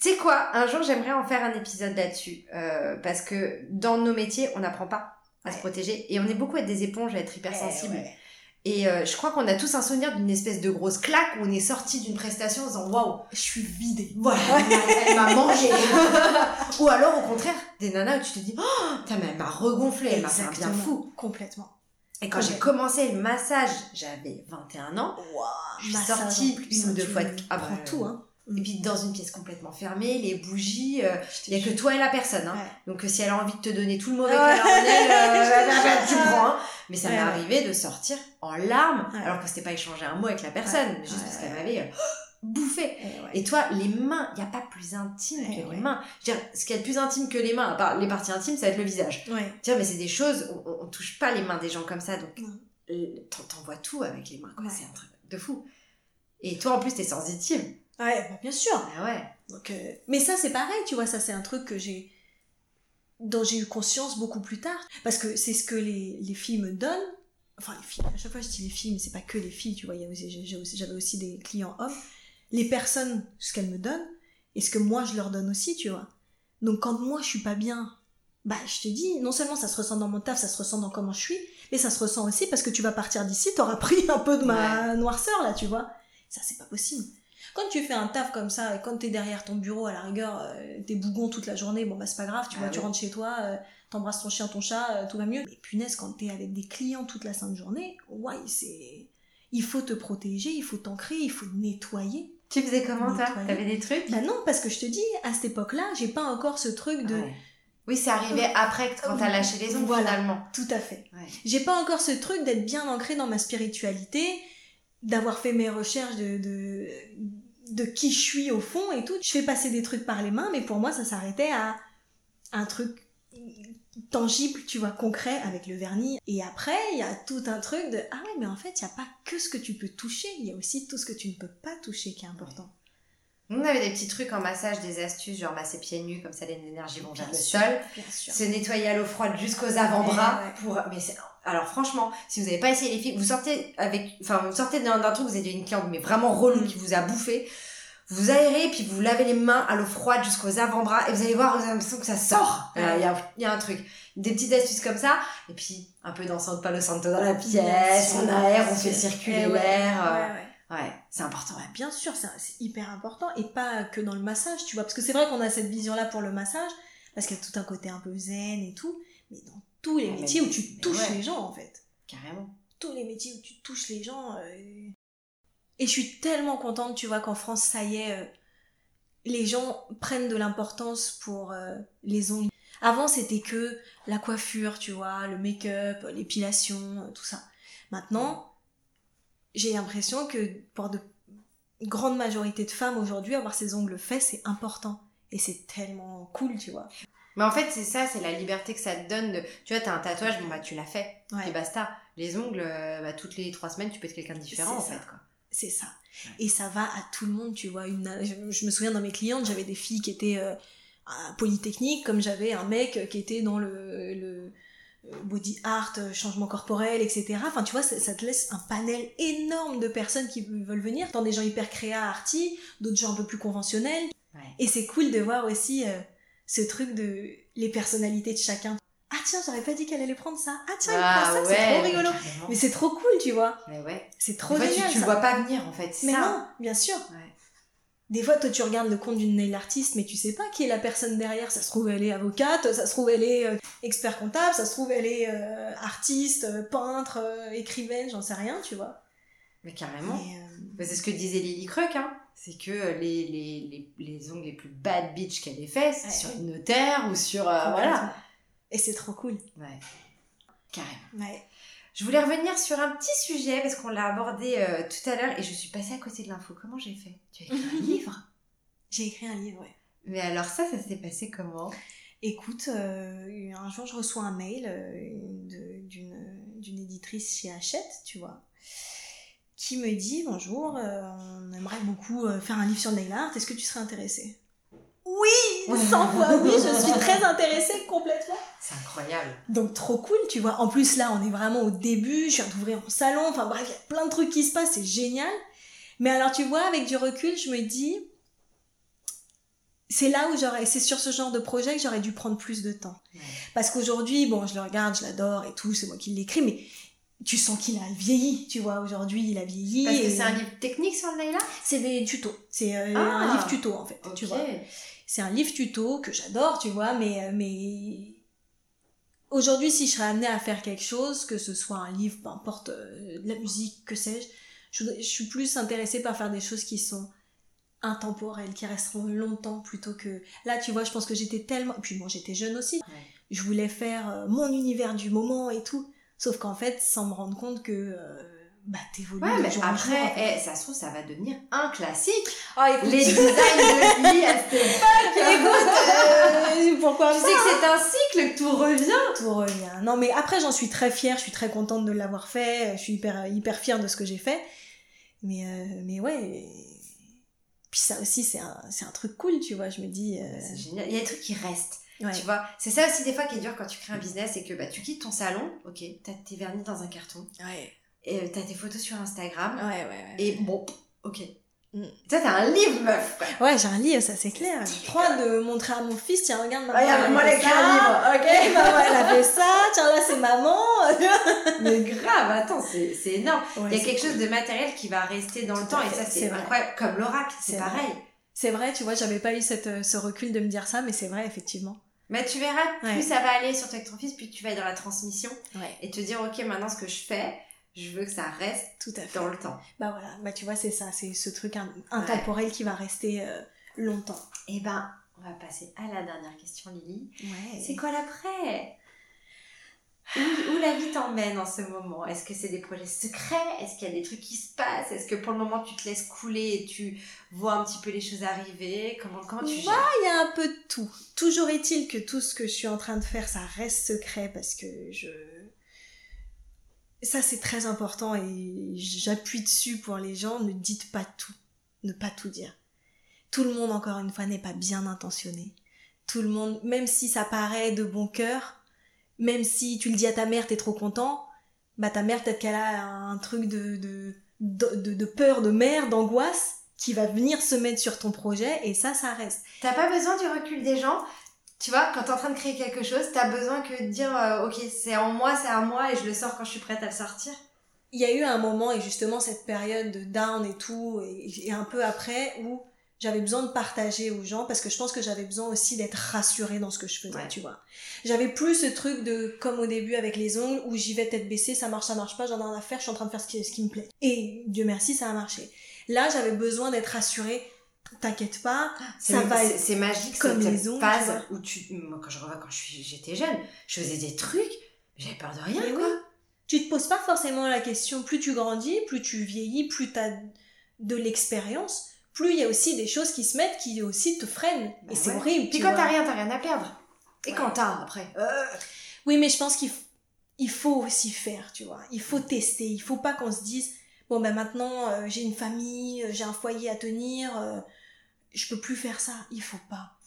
Tu sais quoi? Un jour, j'aimerais en faire un épisode là-dessus. euh, parce que dans nos métiers, on n'apprend pas à se Ouais. protéger. Et on est beaucoup à être des éponges, à être Eh hypersensibles. Et euh, je crois qu'on a tous un souvenir d'une espèce de grosse claque où on est sorti d'une prestation en disant waouh, Je suis vidée. voilà, elle m'a mangé. Ou alors au contraire, des nanas où tu te dis oh, putain, mais elle m'a regonflé, elle m'a fait un bien fou. Complètement. Et quand j'ai commencé le massage, j'avais 21 ans. Je suis sortie une ou deux fois de- ah prends bah, tout, hein. Et puis dans une pièce complètement fermée, les bougies, euh, il y a que toi et la personne. Hein. Ouais. Donc euh, si elle a envie de te donner tout le mauvais Ouais. qu'elle a en elle, euh, tu prends. hein. Mais ça Ouais, m'est arrivé de sortir en larmes, alors que c'était pas échanger un mot avec la personne, juste parce qu'elle m'avait euh, bouffé. Eh ouais. Et toi, les mains, il n'y a pas plus intime Ouais, que les mains. Je veux dire, ce qui est le plus intime que les mains, à part les parties intimes, ça va être le visage. Tiens, mais c'est des choses, on, on, touche pas les mains des gens comme ça, donc t'en vois tout avec les mains, quoi. C'est un truc de fou. Et toi, en plus, t'es sensitive. Ouais, bah, bien sûr. Ah ouais. Donc, euh, Mais ça, c'est pareil, tu vois, ça, c'est un truc que j'ai dont j'ai eu conscience beaucoup plus tard. Parce que c'est ce que les, les filles me donnent. Enfin, les filles, à chaque fois je dis les filles, mais c'est pas que les filles, tu vois, j'avais aussi des clients hommes. Les personnes, ce qu'elles me donnent, et ce que moi je leur donne aussi, tu vois. Donc quand moi je suis pas bien, bah je te dis, non seulement ça se ressent dans mon taf, ça se ressent dans comment je suis, mais ça se ressent aussi parce que tu vas partir d'ici, t'auras pris un peu de ma noirceur là, tu vois. Ça c'est pas possible. Quand tu fais un taf comme ça, et quand t'es derrière ton bureau, à la rigueur, euh, t'es bougon toute la journée, bon bah c'est pas grave, tu Ah vois, tu oui. rentres chez toi, euh, t'embrasses ton chien, ton chat, euh, tout va mieux. Mais punaise, quand t'es avec des clients toute la sainte journée, ouais, c'est... Il faut te protéger, il faut t'ancrer, il faut nettoyer. Tu faisais comment, toi? T'avais des trucs? Bah non, parce que je te dis, à cette époque-là, j'ai pas encore ce truc de... Ouais. Oui, c'est arrivé après, quand t'as lâché les ongles, Voilà. finalement. Tout à fait. Ouais. J'ai pas encore ce truc d'être bien ancré dans ma spiritualité, d'avoir fait mes recherches de, de, de qui je suis au fond et tout. Je fais passer des trucs par les mains, mais pour moi, ça s'arrêtait à un truc tangible, tu vois, concret avec le vernis. Et après, il y a tout un truc de ah ouais, mais en fait, il y a pas que ce que tu peux toucher, il y a aussi tout ce que tu ne peux pas toucher qui est important. On avait des petits trucs en massage, des astuces, genre masser pieds nus, comme ça les énergies vont vers le sûr, sol. Se nettoyer à l'eau froide jusqu'aux avant-bras. Ouais, ouais. Pour... Mais. Alors franchement, si vous n'avez pas essayé les filles, vous sortez avec, enfin vous sortez d'un, truc, vous avez une cliente mais vraiment relou Mm. qui vous a bouffé, vous aérez puis vous lavez les mains à l'eau froide jusqu'aux avant-bras et vous allez voir, vous avez l'impression que ça sort. Ouais. Euh, Il y, a, il y a un truc, des petites astuces comme ça et puis un peu d'encens de Palo Santo dans la pièce, on aère, on fait circuler Eh ouais, l'air. euh, ouais, c'est important. Ouais, bien sûr, c'est hyper important et pas que dans le massage, tu vois. Parce que c'est vrai qu'on a cette vision-là pour le massage, parce qu'il y a tout un côté un peu zen et tout, mais dans tous les Ouais, mais- métiers où tu touches ouais. les gens, en fait. Carrément. Tous les métiers où tu touches les gens. euh, Et je suis tellement contente, tu vois, qu'en France, ça y est, euh, les gens prennent de l'importance pour euh, les ongles. Avant, c'était que la coiffure, tu vois, le make-up, l'épilation, tout ça. Maintenant, j'ai l'impression que pour de grande majorité de femmes aujourd'hui, avoir ses ongles faits, c'est important. Et c'est tellement cool, tu vois. Mais en fait, c'est ça, c'est la liberté que ça te donne. De... Tu vois, t'as un tatouage, bon bah tu l'as fait. Ouais. Et basta. Les ongles, euh, bah, toutes les trois semaines, tu peux être quelqu'un de différent en C'est fait. C'est ça. Et ça va à tout le monde, tu vois. Une, je, me souviens dans mes clientes, j'avais des filles qui étaient euh, à Polytechnique, comme j'avais un mec qui était dans le, le body art, changement corporel, etc. Enfin, tu vois, ça, te laisse un panel énorme de personnes qui veulent venir. Tant des gens hyper créa, arty, d'autres gens un peu plus conventionnels. Et c'est cool de voir aussi euh, ce truc de les personnalités de chacun. Ah tiens, j'aurais pas dit qu'elle allait prendre ça. Ah tiens, elle prend ça, c'est trop rigolo. Mais c'est trop cool, tu vois. Mais ouais. C'est trop en fait, génial. Tu, tu le vois pas venir, en fait. Mais non, bien sûr. Des fois, toi, tu regardes le compte d'une nail artiste, mais tu sais pas qui est la personne derrière. Ça se trouve, elle est avocate, ça se trouve, elle est euh, expert comptable, ça se trouve, elle est euh, artiste, peintre, écrivaine, j'en sais rien, tu vois. Mais carrément. c'est ce que disait Lily Croc, hein c'est que les, les, les, les, ongles les plus bad bitch qu'elle ait fait, c'est sur une notaire ou sur. Euh, voilà. Et c'est trop cool. Ouais. Carrément. Ouais. Je voulais revenir sur un petit sujet parce qu'on l'a abordé euh, tout à l'heure et je suis passée à côté de l'info. Comment j'ai fait? Tu as écrit un livre? J'ai écrit un livre, ouais. Mais alors ça, ça s'est passé comment? Écoute, euh, un jour je reçois un mail d'une éditrice chez Hachette, tu vois, qui me dit bonjour, euh, on aimerait beaucoup euh, faire un livre sur le nail art, est-ce que tu serais intéressée? Oui 100 fois oui, je suis très intéressée complètement. C'est incroyable. Donc trop cool, tu vois. En plus là, on est vraiment au début, je viens d'ouvrir mon salon, enfin bref, il y a plein de trucs qui se passent, c'est génial. Mais alors tu vois, avec du recul, je me dis, c'est là où j'aurais, c'est sur ce genre de projet que j'aurais dû prendre plus de temps. Parce qu'aujourd'hui, bon, je le regarde, je l'adore et tout, c'est moi qui l'écris, mais tu sens qu'il a vieilli, tu vois, aujourd'hui il a vieilli. Parce que c'est un livre technique sur le nail C'est des tutos, c'est euh, un ah, livre tuto en fait, tu vois. C'est un livre tuto que j'adore, tu vois, mais, euh, mais aujourd'hui si je serais amenée à faire quelque chose, que ce soit un livre, peu importe, euh, de la musique, que sais-je, je, suis plus intéressée par faire des choses qui sont intemporelles, qui resteront longtemps plutôt que... Là, tu vois, je pense que j'étais tellement... puis bon, j'étais jeune aussi. Je voulais faire mon univers du moment et tout. Sauf qu'en fait, sans me rendre compte que euh, bah t'évolues ouais, mais après, eh, ça se trouve, ça va devenir un classique. Oh, écoute, les designs de vie à cette écoute, euh, pourquoi Tu sais que c'est un cycle, que tout revient. Tout revient. Non, mais après, j'en suis très fière, je suis très contente de l'avoir fait, je suis hyper, hyper fière de ce que j'ai fait. Mais, euh, mais ouais. Puis ça aussi, c'est un, c'est un truc cool, tu vois. Je me dis. Euh, c'est génial. Il y a des trucs qui restent. Tu vois, c'est ça aussi des fois qui est dur quand tu crées un business, c'est que bah, tu quittes ton salon, ok, t'as tes vernis dans un carton, ouais. Et euh, t'as tes photos sur Instagram, ouais, ouais, et bon, ok. Mm. Ça, t'as un livre, meuf. Ouais, j'ai un livre, ça c'est clair. J'ai trop de montrer à mon fils, tiens, regarde maman. Regarde, moi, livre, ok. maman, elle a fait ça, tiens, là, c'est maman. Mais grave, attends, c'est énorme. Il y a quelque chose de matériel qui va rester dans le temps, et ça, c'est incroyable. Comme l'oracle, c'est pareil. C'est vrai, tu vois, j'avais pas eu cette, euh, ce recul de me dire ça, mais c'est vrai, effectivement. Mais tu verras, plus ça va aller surtout avec ton fils, plus tu vas être dans la transmission et te dire, ok, maintenant ce que je fais, je veux que ça reste tout à fait. dans le temps. Bah voilà, bah tu vois, c'est ça, c'est ce truc intemporel qui va rester euh, longtemps. Et eh ben, on va passer à la dernière question, Lily. C'est quoi l'après? Où, la vie t'emmène en ce moment? Est-ce que c'est des projets secrets? Est-ce qu'il y a des trucs qui se passent? Est-ce que pour le moment tu te laisses couler et tu vois un petit peu les choses arriver? Comment, comment tu gères? Il y a un peu de tout. Toujours est-il que tout ce que je suis en train de faire, ça reste secret parce que je... Ça c'est très important et j'appuie dessus pour les gens, ne dites pas tout. Ne pas tout dire. Tout le monde, encore une fois, n'est pas bien intentionné. Tout le monde, même si ça paraît de bon cœur, même si tu le dis à ta mère, t'es trop content, bah ta mère, peut-être qu'elle a un truc de, de, de, de peur, de mère, d'angoisse, qui va venir se mettre sur ton projet, et ça, ça reste. T'as pas besoin du recul des gens tu vois, quand t'es en train de créer quelque chose, t'as besoin que de dire, euh, ok, c'est en moi, c'est à moi, et je le sors quand je suis prête à le sortir. Il y a eu un moment, et justement cette période de down et tout, et un peu après, où j'avais besoin de partager aux gens parce que je pense que j'avais besoin aussi d'être rassurée dans ce que je faisais, tu vois. J'avais plus ce truc de, comme au début avec les ongles, où j'y vais tête baissée, ça marche, ça marche pas, j'en ai rien à faire, je suis en train de faire ce qui, ce qui me plaît. Et Dieu merci, ça a marché. Là, j'avais besoin d'être rassurée, t'inquiète pas, ça va C'est magique, comme les ongles. Phase où tu, moi, quand je revois quand j'étais jeune, je faisais des trucs, j'avais peur de rien, quoi. Tu te poses pas forcément la question, plus tu grandis, plus tu vieillis, plus t'as de l'expérience, plus il y a aussi des choses qui se mettent qui aussi te freinent. et bah c'est horrible. Puis quand t'as rien, t'as rien à perdre. Et quand t'as après. Euh. Oui, mais je pense qu'il il faut aussi faire, tu vois. Il faut tester. Il faut pas qu'on se dise, bon ben maintenant euh, j'ai une famille, j'ai un foyer à tenir, je peux plus faire ça. Il faut pas.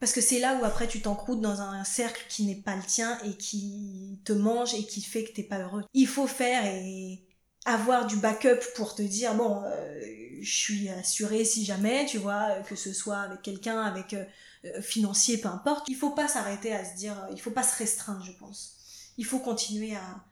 Parce que c'est là où après tu t'encroutes dans un cercle qui n'est pas le tien et qui te mange et qui fait que t'es pas heureux. Il faut faire et avoir du backup pour te dire bon euh, je suis assuré si jamais tu vois que ce soit avec quelqu'un avec euh, euh, financier peu importe il faut pas s'arrêter à se dire il faut pas se restreindre je pense il faut continuer à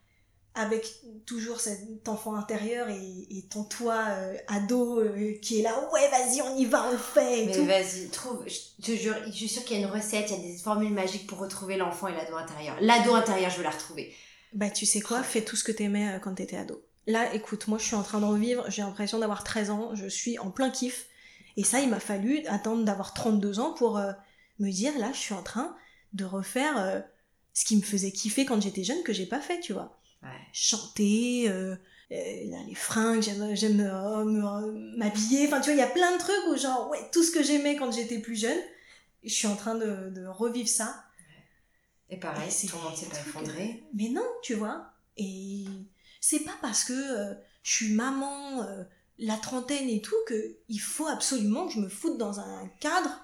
avec toujours cet enfant intérieur et, ton toi ado qui est là ouais vas-y on y va on le fait mais vas-y trouve je te jure je suis sûre qu'il y a une recette il y a des formules magiques pour retrouver l'enfant et l'ado intérieur l'ado intérieur je veux la retrouver bah tu sais quoi fais tout ce que t'aimais quand t'étais ado Là, écoute, moi je suis en train de revivre, j'ai l'impression d'avoir 13 ans, je suis en plein kiff. Et ça, il m'a fallu attendre d'avoir 32 ans pour euh, me dire, là, je suis en train de refaire euh, ce qui me faisait kiffer quand j'étais jeune que j'ai pas fait, tu vois. Chanter, euh, les fringues, j'aime m'habiller, enfin tu vois, il y a plein de trucs où genre, ouais, tout ce que j'aimais quand j'étais plus jeune, je suis en train de, revivre ça. Et pareil, tout le monde s'est pas effondré. Mais non, tu vois. Et c'est pas parce que euh, je suis maman, euh, la trentaine et tout, que il faut absolument que je me foute dans un cadre.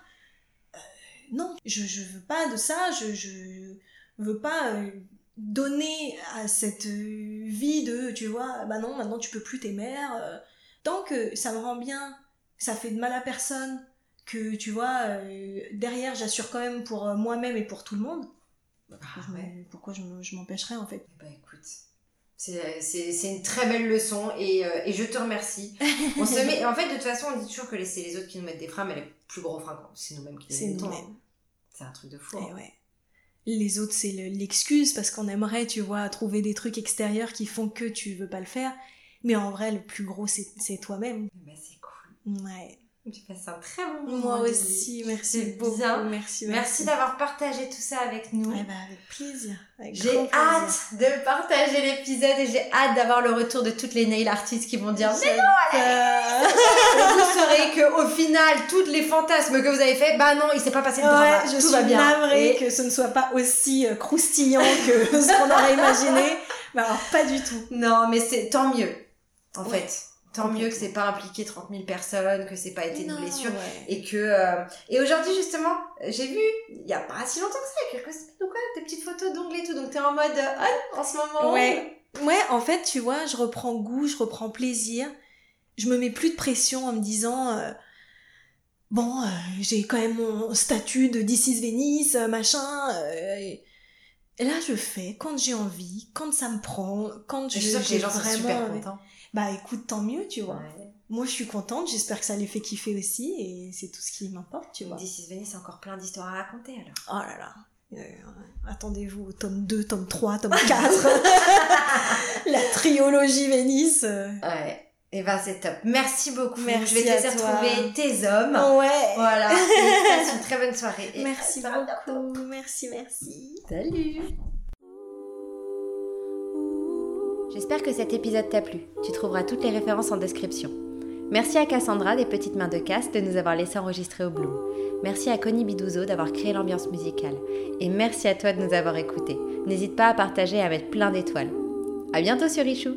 Euh, non, je, je veux pas de ça, je, je veux pas donner à cette vie de, tu vois, bah non, maintenant tu peux plus tes mères. tant que ça me rend bien, ça fait de mal à personne, que tu vois, derrière j'assure quand même pour moi-même et pour tout le monde. pourquoi je, ah je m'empêcherais en fait Bah écoute, c'est une très belle leçon et, euh, et je te remercie. On se met, en fait, de toute façon, on dit toujours que c'est les autres qui nous mettent des freins, mais les plus gros freins, c'est nous-mêmes qui les mettons. Hein. C'est un truc de fou. Hein. ouais. Les autres, c'est l'excuse parce qu'on aimerait, tu vois, trouver des trucs extérieurs qui font que tu veux pas le faire. Mais en vrai, le plus gros, c'est toi-même. Bah, c'est cool. Ouais. Tu passes un très bon moment. Moi aussi, merci beaucoup. Merci, merci. Merci d'avoir partagé tout ça avec nous. Eh ben, avec plaisir. J'ai hâte de partager l'épisode et j'ai hâte d'avoir le retour de toutes les nail artistes qui vont dire Mais non, allez Vous saurez qu'au final, toutes les fantasmes que vous avez fait, bah non, il s'est pas passé de drama. je tout suis va bien. navrée que ce ne soit pas aussi euh, croustillant que ce qu'on aurait imaginé. Mais alors, pas du tout. Non, mais c'est tant mieux, en fait tant mieux que c'est pas impliqué 30 000 personnes, que c'est pas été une blessure et que euh, et aujourd'hui justement j'ai vu il y a pas si longtemps que ça, il y a quelques semaines ou quoi, des petites photos d'ongles et tout, donc t'es en mode oh, en ce moment. Ouais, ouais, en fait tu vois, je reprends goût, je reprends plaisir, je me mets plus de pression en me disant euh, bon euh, j'ai quand même mon statut de is Venice machin. et... là, je fais quand j'ai envie, quand ça me prend, quand je, je suis que les gens sont super contents. Bah écoute, tant mieux, tu vois. Moi, je suis contente, j'espère que ça les fait kiffer aussi, et c'est tout ce qui m'importe, tu vois. This is Venice, encore plein d'histoires à raconter, alors. Oh là là. Euh, attendez-vous au tome 2, tome 3, tome 4. La triologie Vénice. Ouais. Et eh ben c'est top. Merci beaucoup. Merci Je vais te laisser retrouver tes hommes. Ouais. Voilà. Passe une très bonne soirée. merci beaucoup. Merci, merci. Salut. J'espère que cet épisode t'a plu. Tu trouveras toutes les références en description. Merci à Cassandra des Petites Mains de Casse de nous avoir laissé enregistrer au Bloom. Merci à Connie Bidouzo d'avoir créé l'ambiance musicale. Et merci à toi de nous avoir écoutés. N'hésite pas à partager et à mettre plein d'étoiles. À bientôt sur Richou